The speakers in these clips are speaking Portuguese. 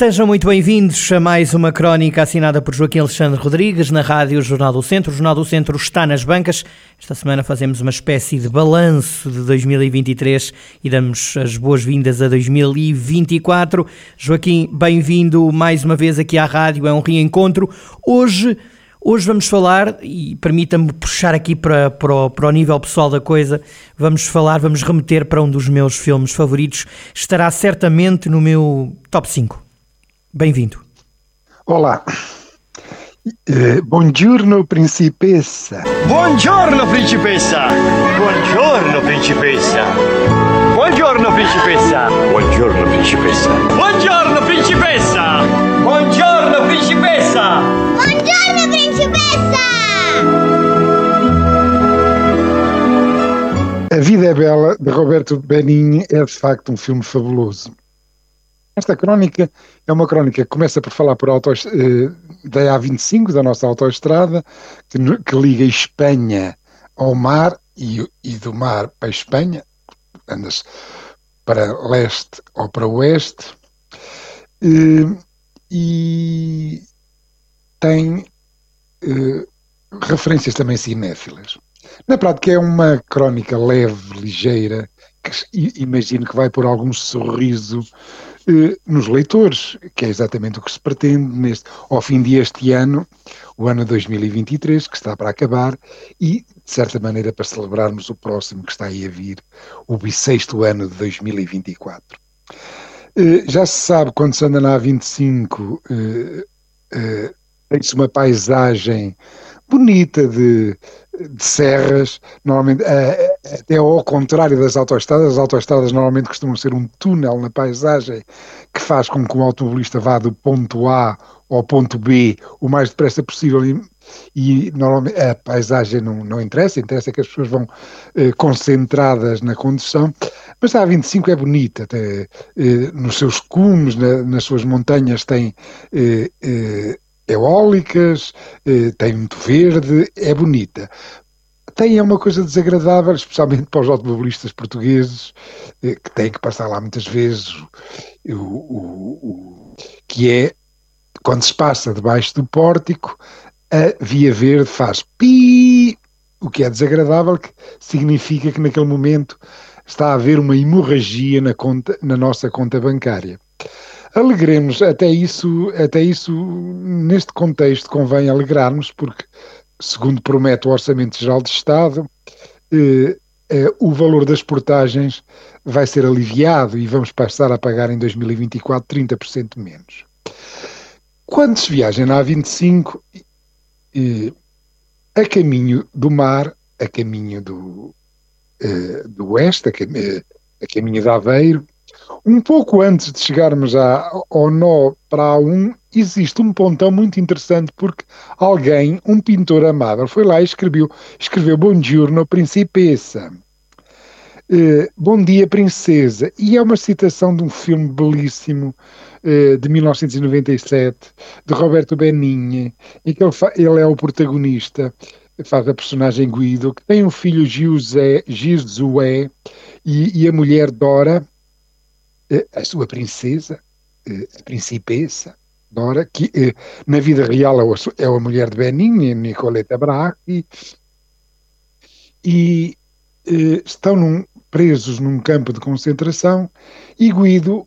Sejam muito bem-vindos a mais uma crónica assinada por Joaquim Alexandre Rodrigues na Rádio Jornal do Centro. O Jornal do Centro está nas bancas. Esta semana fazemos uma espécie de balanço de 2023 e damos as boas-vindas a 2024. Joaquim, bem-vindo mais uma vez aqui à rádio, é um reencontro. Hoje Hoje vamos falar, e permita-me puxar aqui para, para, o, para o nível pessoal da coisa, vamos falar, vamos remeter para um dos meus filmes favoritos. Estará certamente no meu top 5. Bem-vindo. Olá. Eh, buongiorno principessa. Buongiorno principessa. Buongiorno principessa. Buongiorno principessa. Buongiorno principessa. Buongiorno principessa. Buongiorno principessa. Buongiorno principessa. A Vida é Bela, de Roberto Benigni, é de facto um filme fabuloso. Esta crónica é uma crónica que começa por falar por autos, eh, da A25, da nossa autoestrada, que, que, liga Espanha ao mar e, e, do mar para a Espanha, andas para leste ou para oeste, eh, e tem eh, referências também cinéfilas. Na prática é uma crónica leve, ligeira, que imagino que vai por algum sorriso eh, nos leitores, que é exatamente o que se pretende neste, ao fim deste ano, o ano 2023, que está para acabar, e, de certa maneira, para celebrarmos o próximo que está aí a vir, o bissexto ano de 2024. Eh, já se sabe, quando se anda na A25, eh, eh, tem-se uma paisagem bonita de, de serras, normalmente é, até ao contrário das autoestradas, as autoestradas normalmente costumam ser um túnel na paisagem que faz com que o automobilista vá do ponto A ao ponto B o mais depressa possível e, e normalmente a paisagem não, não interessa, interessa que as pessoas vão eh, concentradas na condução, mas a A25 é bonita, até, eh, nos seus cumes, na, nas suas montanhas tem eh, eh eólicas, eh, tem muito verde, é bonita. Tem é uma coisa desagradável, especialmente para os automobilistas portugueses, eh, que têm que passar lá muitas vezes, o, o, o, que é quando se passa debaixo do pórtico, a via verde faz pi, o que é desagradável, que significa que naquele momento está a haver uma hemorragia na, conta, na nossa conta bancária. Alegremos, até isso, até isso, neste contexto, convém alegrarmos, porque, segundo promete o Orçamento Geral de Estado, eh, eh, o valor das portagens vai ser aliviado e vamos passar a pagar em 2024 30% menos. Quando se viaja na A25, eh, a caminho do mar, a caminho do, eh, do oeste, a, cam a caminho de Aveiro, um pouco antes de chegarmos à, ao nó para a 1, existe um pontão muito interessante porque alguém, um pintor amável, foi lá e escreveu, escreveu Buongiorno Principessa. Uh, Bom dia, Princesa. E é uma citação de um filme belíssimo uh, de 1997, de Roberto Benigni, em que ele, ele, é o protagonista, faz a personagem Guido, que tem um filho Giuseppe, Giuseppe e, e a mulher Dora, a sua princesa, eh, a principessa, Dora, que eh, na vida real é a mulher de Benigni, Nicoleta Bracchi, e estão num, presos num campo de concentração e Guido,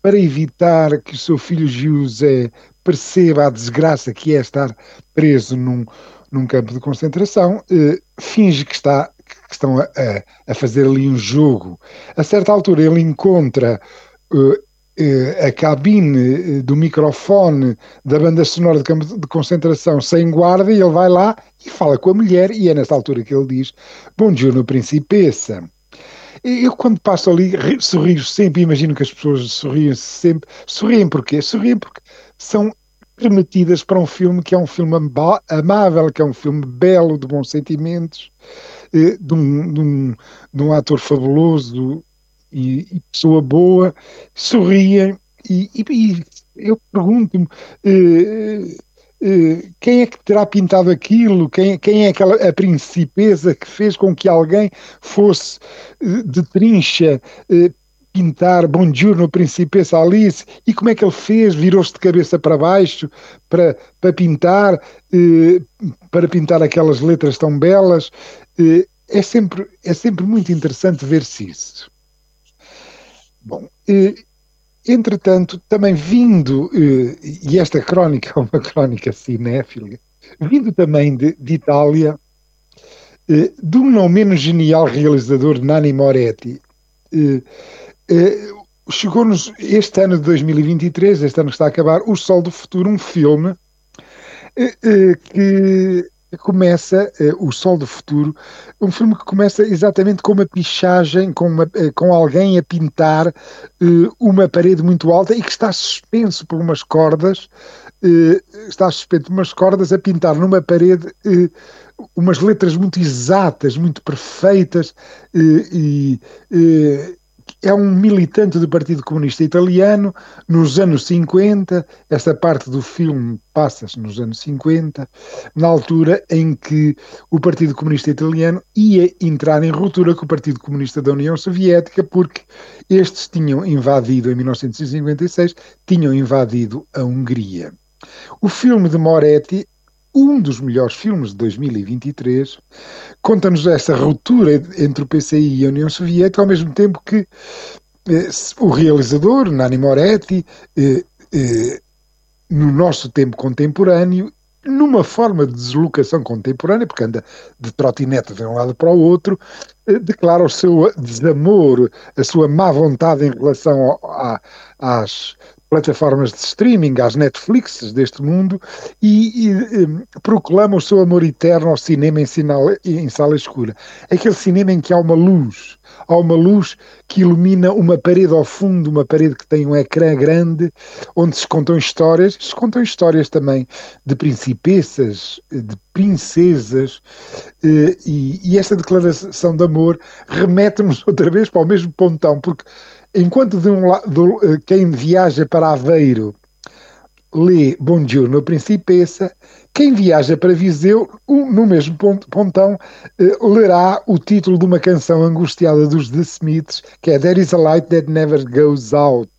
para evitar que o seu filho José perceba a desgraça que é estar preso num, num campo de concentração, finge que está que estão a, a, fazer ali um jogo. A certa altura ele encontra uh, uh, a cabine uh, do microfone da banda sonora de campo de concentração sem guarda e ele vai lá e fala com a mulher e é nessa altura que ele diz Bom dia, no Principessa. Eu, quando passo ali, sorrio sempre, imagino que as pessoas sorriem sempre. Sorriem porquê? Sorriem porque são remetidas para um filme que é um filme amável, que é um filme belo, de bons sentimentos, eh, de um, de um, de um ator fabuloso e, e, pessoa boa, sorriem e, e, e eu pergunto-me eh, eh, quem é que terá pintado aquilo? Quem, quem é aquela a principesa que fez com que alguém fosse de trincha pintar Buongiorno Principessa Alice e como é que ele fez? Virou-se de cabeça para baixo para, para pintar, para pintar aquelas letras tão belas. é, sempre, é sempre muito interessante ver-se isso. Bom, Entretanto, também vindo, eh, e esta crónica é uma crónica cinéfila, vindo também de, de Itália, eh, de um não menos genial realizador, Nani Moretti, eh, chegou-nos este ano de 2023, este ano que está a acabar, O Sol do Futuro, um filme que começa O Sol do Futuro, um filme que começa exatamente com uma pichagem, com, uma, com alguém a pintar uma parede muito alta e que está suspenso por umas cordas, está suspenso por umas cordas a pintar numa parede umas letras muito exatas, muito perfeitas e é um militante do Partido Comunista Italiano nos anos 50. Esta parte do filme passa-se nos anos 50, na altura em que o Partido Comunista Italiano ia entrar em ruptura com o Partido Comunista da União Soviética, porque estes tinham invadido, em 1956, tinham invadido a Hungria. O filme de Moretti um dos melhores filmes de 2023, conta-nos essa ruptura entre o PCI e a União Soviética, ao mesmo tempo que eh, o realizador, Nani Moretti, eh, eh, no nosso tempo contemporâneo, numa forma de deslocação contemporânea, porque anda de trotinete de um lado para o outro, eh, declara o seu desamor, a sua má vontade em relação a, às plataformas de streaming, às Netflixes deste mundo, e, e um, proclama o seu amor eterno ao cinema em, sinal, em sala escura. Aquele cinema em que há uma luz, há uma luz que ilumina uma parede ao fundo, uma parede que tem um ecrã grande, onde se contam histórias, se contam histórias também de principessas, de princesas, eh, e, e esta declaração de amor remete-nos outra vez para o mesmo pontão, porque enquanto de um lado eh, quem viaja para Aveiro lê Buongiorno Principessa, quem viaja para Viseu, no mesmo pontão, eh, lerá o título de uma canção angustiada dos The Smiths, que é There is a Light That Never Goes Out.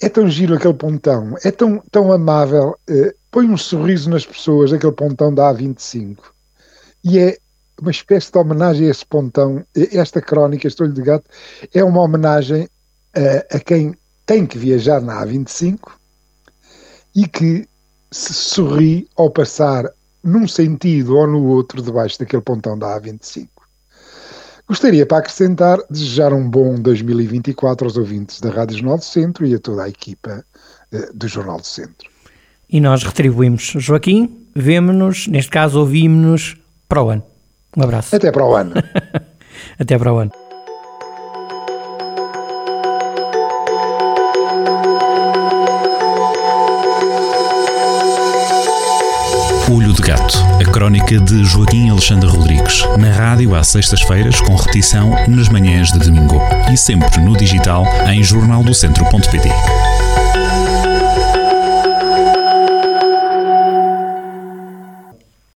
É tão giro aquele pontão, é tão, tão amável, eh, põe um sorriso nas pessoas, aquele pontão da A25. E é uma espécie de homenagem a esse pontão. Esta crónica, Estou-lhe de Gato, é uma homenagem a, quem tem que viajar na A25 e que se sorri ao passar num sentido ou no outro debaixo daquele pontão da A25. Gostaria, para acrescentar, desejar um bom 2024 aos ouvintes da Rádio Jornal do Centro e a toda a equipa uh, do Jornal do Centro. E nós retribuímos. Joaquim, vemo-nos, neste caso ouvimos-nos para o ano. Um abraço. Até para o ano. Até para o ano. Olho de Gato, a crónica de Joaquim Alexandre Rodrigues, na rádio às sextas-feiras, com repetição nas manhãs de domingo e sempre no digital em jornaldocentro.pt.